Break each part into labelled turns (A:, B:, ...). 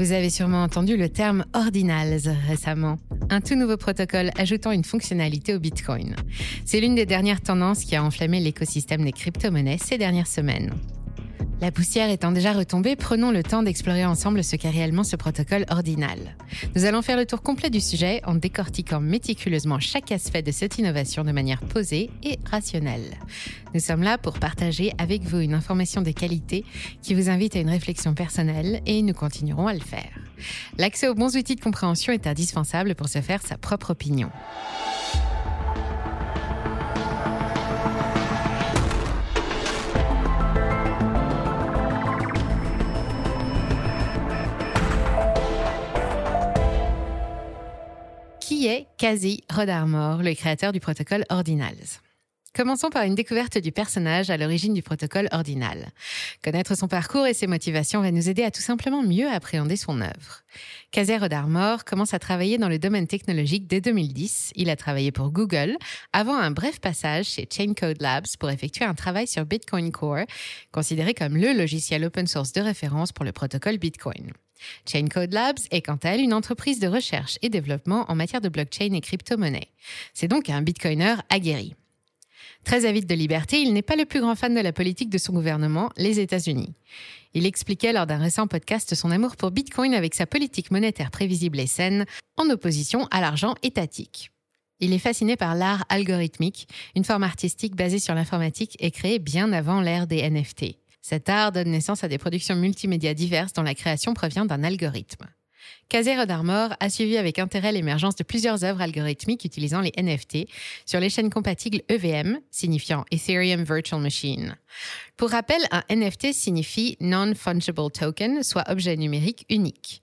A: Vous avez sûrement entendu le terme Ordinals récemment, un tout nouveau protocole ajoutant une fonctionnalité au Bitcoin. C'est l'une des dernières tendances qui a enflammé l'écosystème des crypto-monnaies ces dernières semaines. La poussière étant déjà retombée, prenons le temps d'explorer ensemble ce qu'est réellement ce protocole ordinal. Nous allons faire le tour complet du sujet en décortiquant méticuleusement chaque aspect de cette innovation de manière posée et rationnelle. Nous sommes là pour partager avec vous une information de qualité qui vous invite à une réflexion personnelle et nous continuerons à le faire. L'accès aux bons outils de compréhension est indispensable pour se faire sa propre opinion. Qui est Kazi Rodarmor, le créateur du protocole Ordinals Commençons par une découverte du personnage à l'origine du protocole Ordinal. Connaître son parcours et ses motivations va nous aider à tout simplement mieux appréhender son œuvre. Kazi Rodarmor commence à travailler dans le domaine technologique dès 2010. Il a travaillé pour Google avant un bref passage chez Chaincode Labs pour effectuer un travail sur Bitcoin Core, considéré comme le logiciel open source de référence pour le protocole Bitcoin. Chaincode Labs est quant à elle une entreprise de recherche et développement en matière de blockchain et crypto-monnaie. C'est donc un bitcoiner aguerri. Très avide de liberté, il n'est pas le plus grand fan de la politique de son gouvernement, les États-Unis. Il expliquait lors d'un récent podcast son amour pour Bitcoin avec sa politique monétaire prévisible et saine, en opposition à l'argent étatique. Il est fasciné par l'art algorithmique, une forme artistique basée sur l'informatique et créée bien avant l'ère des NFT. Cet art donne naissance à des productions multimédia diverses dont la création provient d'un algorithme. Kazé d'Armor a suivi avec intérêt l'émergence de plusieurs œuvres algorithmiques utilisant les NFT sur les chaînes compatibles EVM, signifiant Ethereum Virtual Machine. Pour rappel, un NFT signifie Non-Fungible Token, soit objet numérique unique.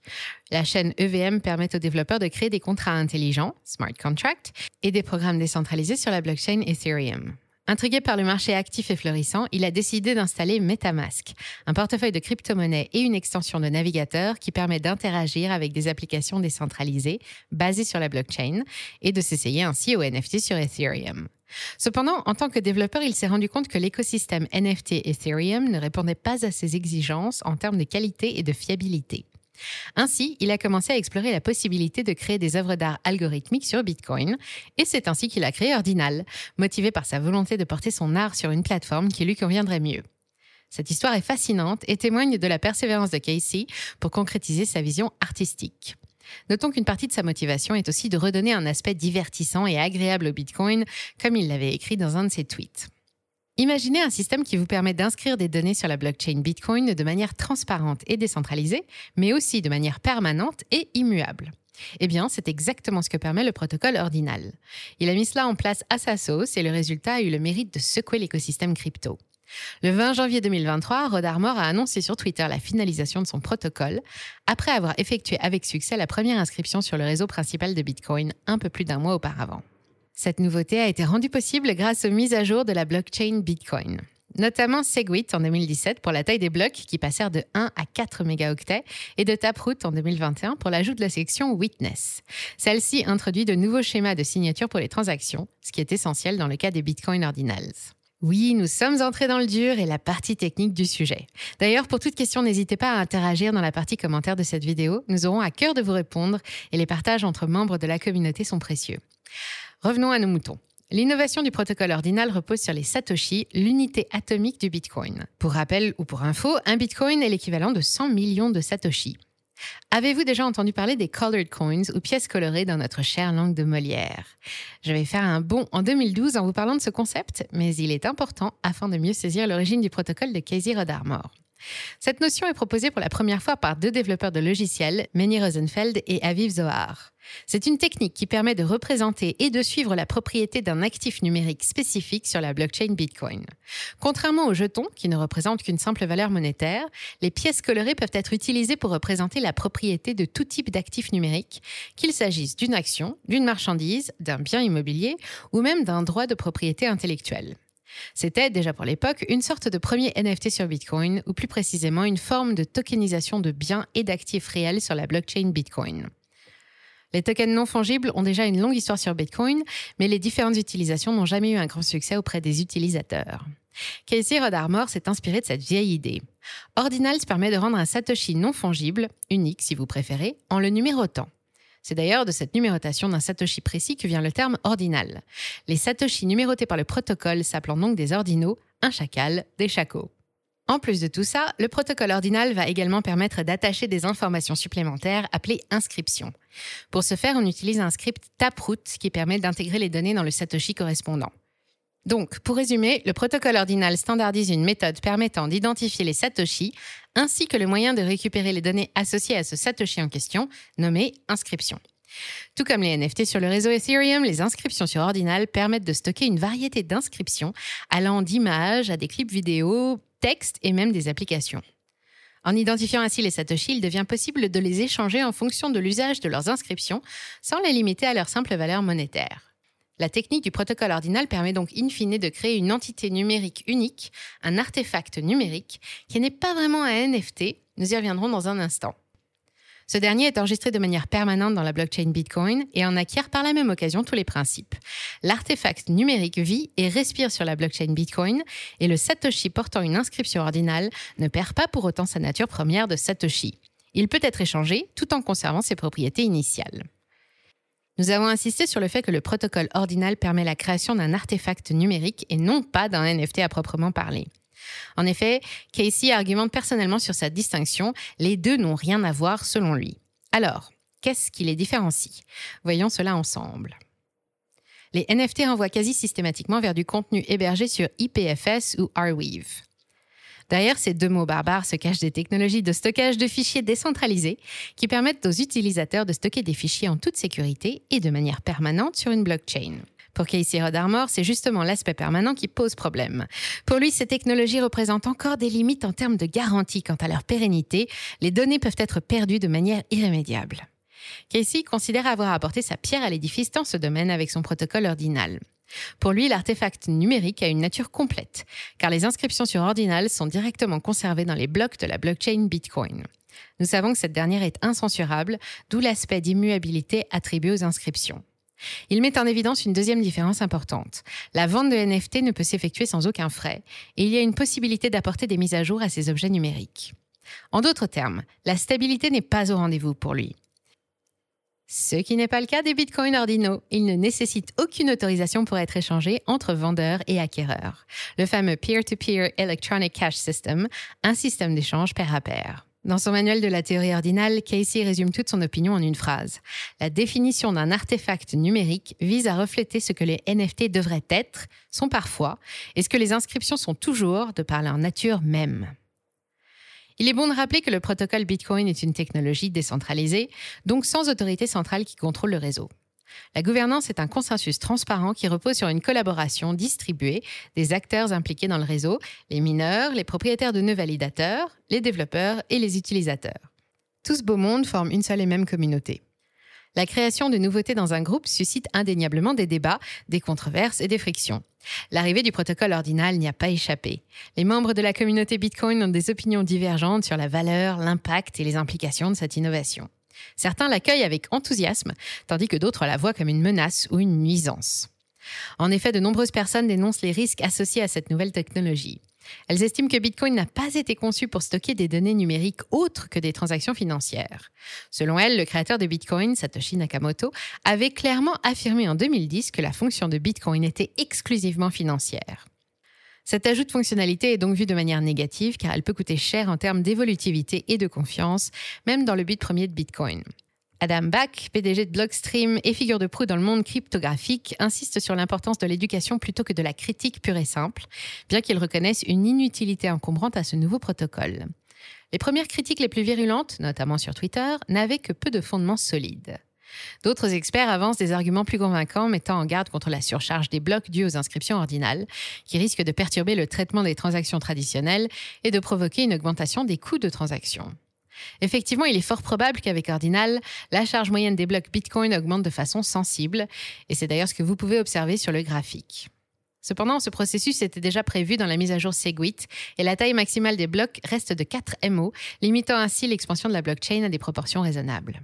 A: La chaîne EVM permet aux développeurs de créer des contrats intelligents, smart contracts, et des programmes décentralisés sur la blockchain Ethereum. Intrigué par le marché actif et florissant, il a décidé d'installer MetaMask, un portefeuille de crypto-monnaies et une extension de navigateur qui permet d'interagir avec des applications décentralisées basées sur la blockchain et de s'essayer ainsi au NFT sur Ethereum. Cependant, en tant que développeur, il s'est rendu compte que l'écosystème NFT Ethereum ne répondait pas à ses exigences en termes de qualité et de fiabilité. Ainsi, il a commencé à explorer la possibilité de créer des œuvres d'art algorithmiques sur Bitcoin, et c'est ainsi qu'il a créé Ordinal, motivé par sa volonté de porter son art sur une plateforme qui lui conviendrait mieux. Cette histoire est fascinante et témoigne de la persévérance de Casey pour concrétiser sa vision artistique. Notons qu'une partie de sa motivation est aussi de redonner un aspect divertissant et agréable au Bitcoin, comme il l'avait écrit dans un de ses tweets. Imaginez un système qui vous permet d'inscrire des données sur la blockchain Bitcoin de manière transparente et décentralisée, mais aussi de manière permanente et immuable. Eh bien, c'est exactement ce que permet le protocole Ordinal. Il a mis cela en place à sa sauce et le résultat a eu le mérite de secouer l'écosystème crypto. Le 20 janvier 2023, Rod Armor a annoncé sur Twitter la finalisation de son protocole, après avoir effectué avec succès la première inscription sur le réseau principal de Bitcoin un peu plus d'un mois auparavant. Cette nouveauté a été rendue possible grâce aux mises à jour de la blockchain Bitcoin notamment Segwit en 2017 pour la taille des blocs qui passèrent de 1 à 4 mégaoctets et de Taproot en 2021 pour l'ajout de la section Witness. Celle-ci introduit de nouveaux schémas de signature pour les transactions, ce qui est essentiel dans le cas des Bitcoin ordinals. Oui, nous sommes entrés dans le dur et la partie technique du sujet. D'ailleurs, pour toute question, n'hésitez pas à interagir dans la partie commentaire de cette vidéo. Nous aurons à cœur de vous répondre et les partages entre membres de la communauté sont précieux. Revenons à nos moutons. L'innovation du protocole ordinal repose sur les satoshi, l'unité atomique du Bitcoin. Pour rappel ou pour info, un Bitcoin est l'équivalent de 100 millions de satoshi. Avez-vous déjà entendu parler des colored coins ou pièces colorées dans notre chère langue de Molière? Je vais faire un bond en 2012 en vous parlant de ce concept, mais il est important afin de mieux saisir l'origine du protocole de Casey Rodarmor. Cette notion est proposée pour la première fois par deux développeurs de logiciels, Manny Rosenfeld et Aviv Zohar. C'est une technique qui permet de représenter et de suivre la propriété d'un actif numérique spécifique sur la blockchain Bitcoin. Contrairement aux jetons, qui ne représentent qu'une simple valeur monétaire, les pièces colorées peuvent être utilisées pour représenter la propriété de tout type d'actif numérique, qu'il s'agisse d'une action, d'une marchandise, d'un bien immobilier ou même d'un droit de propriété intellectuelle. C'était déjà pour l'époque une sorte de premier NFT sur Bitcoin, ou plus précisément une forme de tokenisation de biens et d'actifs réels sur la blockchain Bitcoin. Les tokens non fongibles ont déjà une longue histoire sur Bitcoin, mais les différentes utilisations n'ont jamais eu un grand succès auprès des utilisateurs. Casey Rodarmor s'est inspiré de cette vieille idée. Ordinals permet de rendre un Satoshi non fongible, unique si vous préférez, en le numérotant. C'est d'ailleurs de cette numérotation d'un Satoshi précis que vient le terme ordinal. Les Satoshi numérotés par le protocole s'appelant donc des ordinaux, un chacal, des chacos. En plus de tout ça, le protocole ordinal va également permettre d'attacher des informations supplémentaires appelées inscriptions. Pour ce faire, on utilise un script Taproot qui permet d'intégrer les données dans le Satoshi correspondant. Donc, pour résumer, le protocole ordinal standardise une méthode permettant d'identifier les Satoshi ainsi que le moyen de récupérer les données associées à ce Satoshi en question, nommé inscription. Tout comme les NFT sur le réseau Ethereum, les inscriptions sur Ordinal permettent de stocker une variété d'inscriptions allant d'images à des clips vidéo, textes et même des applications. En identifiant ainsi les Satoshi, il devient possible de les échanger en fonction de l'usage de leurs inscriptions sans les limiter à leur simple valeur monétaire. La technique du protocole ordinal permet donc in fine de créer une entité numérique unique, un artefact numérique, qui n'est pas vraiment un NFT, nous y reviendrons dans un instant. Ce dernier est enregistré de manière permanente dans la blockchain Bitcoin et en acquiert par la même occasion tous les principes. L'artefact numérique vit et respire sur la blockchain Bitcoin et le Satoshi portant une inscription ordinale ne perd pas pour autant sa nature première de Satoshi. Il peut être échangé tout en conservant ses propriétés initiales. Nous avons insisté sur le fait que le protocole ordinal permet la création d'un artefact numérique et non pas d'un NFT à proprement parler. En effet, Casey argumente personnellement sur sa distinction, les deux n'ont rien à voir selon lui. Alors, qu'est-ce qui les différencie? Voyons cela ensemble. Les NFT renvoient quasi systématiquement vers du contenu hébergé sur IPFS ou Arweave. Derrière ces deux mots barbares se cachent des technologies de stockage de fichiers décentralisés qui permettent aux utilisateurs de stocker des fichiers en toute sécurité et de manière permanente sur une blockchain. Pour Casey Rodarmor, c'est justement l'aspect permanent qui pose problème. Pour lui, ces technologies représentent encore des limites en termes de garantie quant à leur pérennité. Les données peuvent être perdues de manière irrémédiable. Casey considère avoir apporté sa pierre à l'édifice dans ce domaine avec son protocole ordinal. Pour lui, l'artefact numérique a une nature complète, car les inscriptions sur ordinal sont directement conservées dans les blocs de la blockchain Bitcoin. Nous savons que cette dernière est incensurable, d'où l'aspect d'immuabilité attribué aux inscriptions. Il met en évidence une deuxième différence importante. La vente de NFT ne peut s'effectuer sans aucun frais et il y a une possibilité d'apporter des mises à jour à ces objets numériques. En d'autres termes, la stabilité n'est pas au rendez-vous pour lui. Ce qui n'est pas le cas des bitcoins ordinaux. Ils ne nécessitent aucune autorisation pour être échangés entre vendeurs et acquéreurs. Le fameux Peer-to-Peer -peer Electronic Cash System, un système d'échange pair à pair. Dans son manuel de la théorie ordinale, Casey résume toute son opinion en une phrase. La définition d'un artefact numérique vise à refléter ce que les NFT devraient être, sont parfois, et ce que les inscriptions sont toujours, de par leur nature même. Il est bon de rappeler que le protocole Bitcoin est une technologie décentralisée, donc sans autorité centrale qui contrôle le réseau. La gouvernance est un consensus transparent qui repose sur une collaboration distribuée des acteurs impliqués dans le réseau, les mineurs, les propriétaires de nœuds validateurs, les développeurs et les utilisateurs. Tout ce beau monde forme une seule et même communauté. La création de nouveautés dans un groupe suscite indéniablement des débats, des controverses et des frictions. L'arrivée du protocole ordinal n'y a pas échappé. Les membres de la communauté Bitcoin ont des opinions divergentes sur la valeur, l'impact et les implications de cette innovation. Certains l'accueillent avec enthousiasme, tandis que d'autres la voient comme une menace ou une nuisance. En effet, de nombreuses personnes dénoncent les risques associés à cette nouvelle technologie. Elles estiment que Bitcoin n'a pas été conçu pour stocker des données numériques autres que des transactions financières. Selon elles, le créateur de Bitcoin, Satoshi Nakamoto, avait clairement affirmé en 2010 que la fonction de Bitcoin était exclusivement financière. Cet ajout de fonctionnalité est donc vu de manière négative car elle peut coûter cher en termes d'évolutivité et de confiance, même dans le but premier de Bitcoin. Adam Back, PDG de Blockstream et figure de proue dans le monde cryptographique, insiste sur l'importance de l'éducation plutôt que de la critique pure et simple, bien qu'il reconnaisse une inutilité encombrante à ce nouveau protocole. Les premières critiques les plus virulentes, notamment sur Twitter, n'avaient que peu de fondements solides. D'autres experts avancent des arguments plus convaincants mettant en garde contre la surcharge des blocs dus aux inscriptions ordinales, qui risquent de perturber le traitement des transactions traditionnelles et de provoquer une augmentation des coûts de transaction. Effectivement, il est fort probable qu'avec Ordinal, la charge moyenne des blocs Bitcoin augmente de façon sensible, et c'est d'ailleurs ce que vous pouvez observer sur le graphique. Cependant, ce processus était déjà prévu dans la mise à jour Segwit et la taille maximale des blocs reste de 4 MO, limitant ainsi l'expansion de la blockchain à des proportions raisonnables.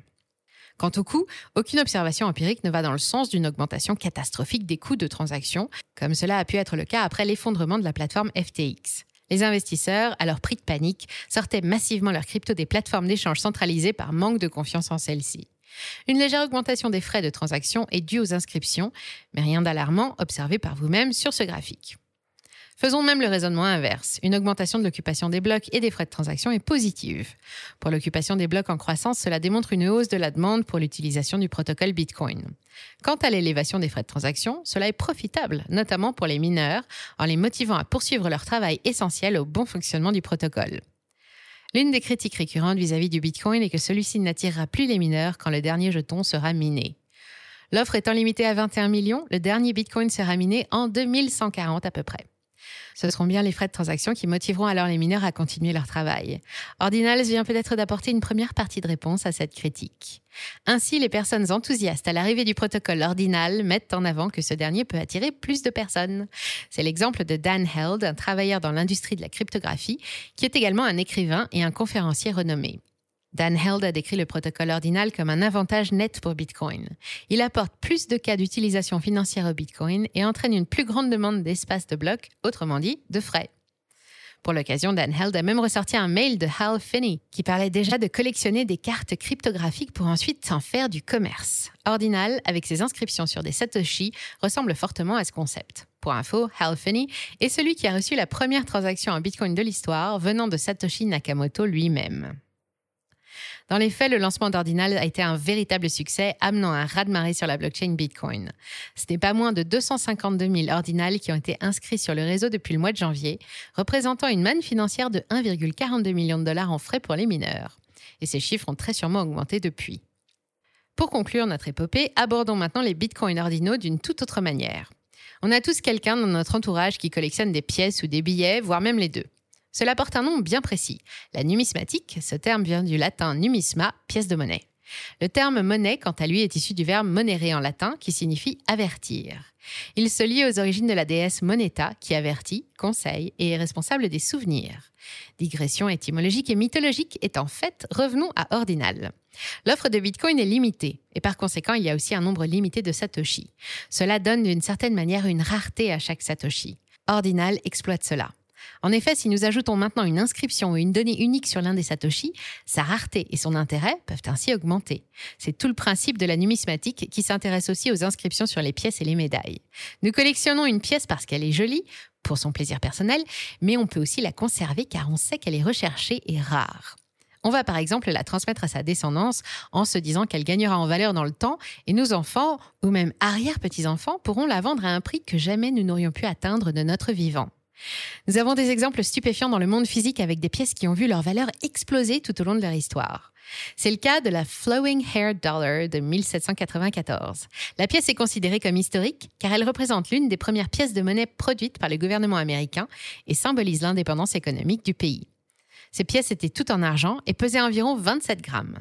A: Quant au coût, aucune observation empirique ne va dans le sens d'une augmentation catastrophique des coûts de transaction, comme cela a pu être le cas après l'effondrement de la plateforme FTX. Les investisseurs, à leur prix de panique, sortaient massivement leurs cryptos des plateformes d'échange centralisées par manque de confiance en celles-ci. Une légère augmentation des frais de transaction est due aux inscriptions, mais rien d'alarmant observé par vous-même sur ce graphique. Faisons même le raisonnement inverse. Une augmentation de l'occupation des blocs et des frais de transaction est positive. Pour l'occupation des blocs en croissance, cela démontre une hausse de la demande pour l'utilisation du protocole Bitcoin. Quant à l'élévation des frais de transaction, cela est profitable, notamment pour les mineurs, en les motivant à poursuivre leur travail essentiel au bon fonctionnement du protocole. L'une des critiques récurrentes vis-à-vis du Bitcoin est que celui-ci n'attirera plus les mineurs quand le dernier jeton sera miné. L'offre étant limitée à 21 millions, le dernier Bitcoin sera miné en 2140 à peu près. Ce seront bien les frais de transaction qui motiveront alors les mineurs à continuer leur travail. Ordinals vient peut-être d'apporter une première partie de réponse à cette critique. Ainsi, les personnes enthousiastes à l'arrivée du protocole Ordinal mettent en avant que ce dernier peut attirer plus de personnes. C'est l'exemple de Dan Held, un travailleur dans l'industrie de la cryptographie, qui est également un écrivain et un conférencier renommé. Dan Held a décrit le protocole ordinal comme un avantage net pour Bitcoin. Il apporte plus de cas d'utilisation financière au Bitcoin et entraîne une plus grande demande d'espace de bloc, autrement dit, de frais. Pour l'occasion, Dan Held a même ressorti un mail de Hal Finney qui parlait déjà de collectionner des cartes cryptographiques pour ensuite s'en faire du commerce. Ordinal, avec ses inscriptions sur des Satoshi, ressemble fortement à ce concept. Pour info, Hal Finney est celui qui a reçu la première transaction en Bitcoin de l'histoire venant de Satoshi Nakamoto lui-même. Dans les faits, le lancement d'Ordinal a été un véritable succès, amenant un raz-de-marée sur la blockchain Bitcoin. Ce n'est pas moins de 252 000 Ordinals qui ont été inscrits sur le réseau depuis le mois de janvier, représentant une manne financière de 1,42 million de dollars en frais pour les mineurs. Et ces chiffres ont très sûrement augmenté depuis. Pour conclure notre épopée, abordons maintenant les bitcoins ordinaux d'une toute autre manière. On a tous quelqu'un dans notre entourage qui collectionne des pièces ou des billets, voire même les deux. Cela porte un nom bien précis. La numismatique, ce terme vient du latin numisma, pièce de monnaie. Le terme monnaie, quant à lui, est issu du verbe monere en latin, qui signifie avertir. Il se lie aux origines de la déesse Moneta, qui avertit, conseille et est responsable des souvenirs. Digression étymologique et mythologique est en fait, revenons à Ordinal. L'offre de Bitcoin est limitée, et par conséquent, il y a aussi un nombre limité de Satoshi. Cela donne d'une certaine manière une rareté à chaque Satoshi. Ordinal exploite cela. En effet, si nous ajoutons maintenant une inscription ou une donnée unique sur l'un des Satoshi, sa rareté et son intérêt peuvent ainsi augmenter. C'est tout le principe de la numismatique qui s'intéresse aussi aux inscriptions sur les pièces et les médailles. Nous collectionnons une pièce parce qu'elle est jolie, pour son plaisir personnel, mais on peut aussi la conserver car on sait qu'elle est recherchée et rare. On va par exemple la transmettre à sa descendance en se disant qu'elle gagnera en valeur dans le temps et nos enfants, ou même arrière-petits-enfants, pourront la vendre à un prix que jamais nous n'aurions pu atteindre de notre vivant. Nous avons des exemples stupéfiants dans le monde physique avec des pièces qui ont vu leur valeur exploser tout au long de leur histoire. C'est le cas de la Flowing Hair Dollar de 1794. La pièce est considérée comme historique car elle représente l'une des premières pièces de monnaie produites par le gouvernement américain et symbolise l'indépendance économique du pays. Ces pièces étaient toutes en argent et pesaient environ 27 grammes.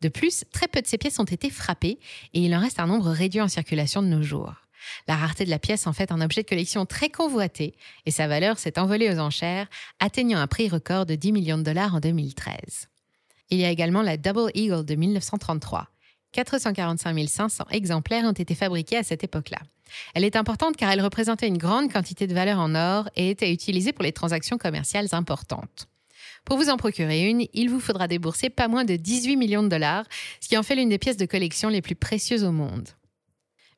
A: De plus, très peu de ces pièces ont été frappées et il en reste un nombre réduit en circulation de nos jours. La rareté de la pièce en fait un objet de collection très convoité et sa valeur s'est envolée aux enchères, atteignant un prix record de 10 millions de dollars en 2013. Il y a également la Double Eagle de 1933. 445 500 exemplaires ont été fabriqués à cette époque-là. Elle est importante car elle représentait une grande quantité de valeur en or et était utilisée pour les transactions commerciales importantes. Pour vous en procurer une, il vous faudra débourser pas moins de 18 millions de dollars, ce qui en fait l'une des pièces de collection les plus précieuses au monde.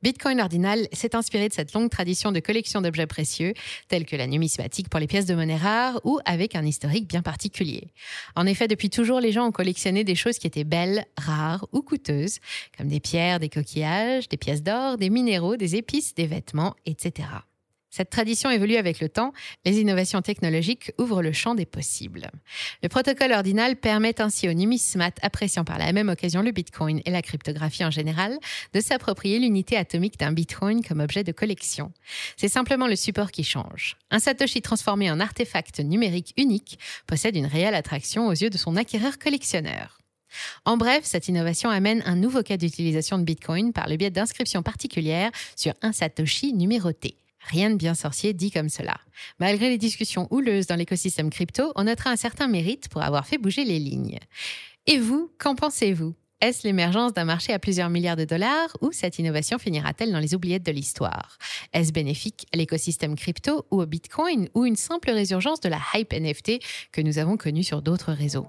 A: Bitcoin Ordinal s'est inspiré de cette longue tradition de collection d'objets précieux, tels que la numismatique pour les pièces de monnaie rares ou avec un historique bien particulier. En effet, depuis toujours, les gens ont collectionné des choses qui étaient belles, rares ou coûteuses, comme des pierres, des coquillages, des pièces d'or, des minéraux, des épices, des vêtements, etc. Cette tradition évolue avec le temps, les innovations technologiques ouvrent le champ des possibles. Le protocole ordinal permet ainsi aux numismates appréciant par la même occasion le Bitcoin et la cryptographie en général de s'approprier l'unité atomique d'un Bitcoin comme objet de collection. C'est simplement le support qui change. Un Satoshi transformé en artefact numérique unique possède une réelle attraction aux yeux de son acquéreur collectionneur. En bref, cette innovation amène un nouveau cas d'utilisation de Bitcoin par le biais d'inscriptions particulières sur un Satoshi numéroté. Rien de bien sorcier dit comme cela. Malgré les discussions houleuses dans l'écosystème crypto, on notera un certain mérite pour avoir fait bouger les lignes. Et vous, qu'en pensez-vous? Est-ce l'émergence d'un marché à plusieurs milliards de dollars ou cette innovation finira-t-elle dans les oubliettes de l'histoire? Est-ce bénéfique à l'écosystème crypto ou au Bitcoin ou une simple résurgence de la hype NFT que nous avons connue sur d'autres réseaux?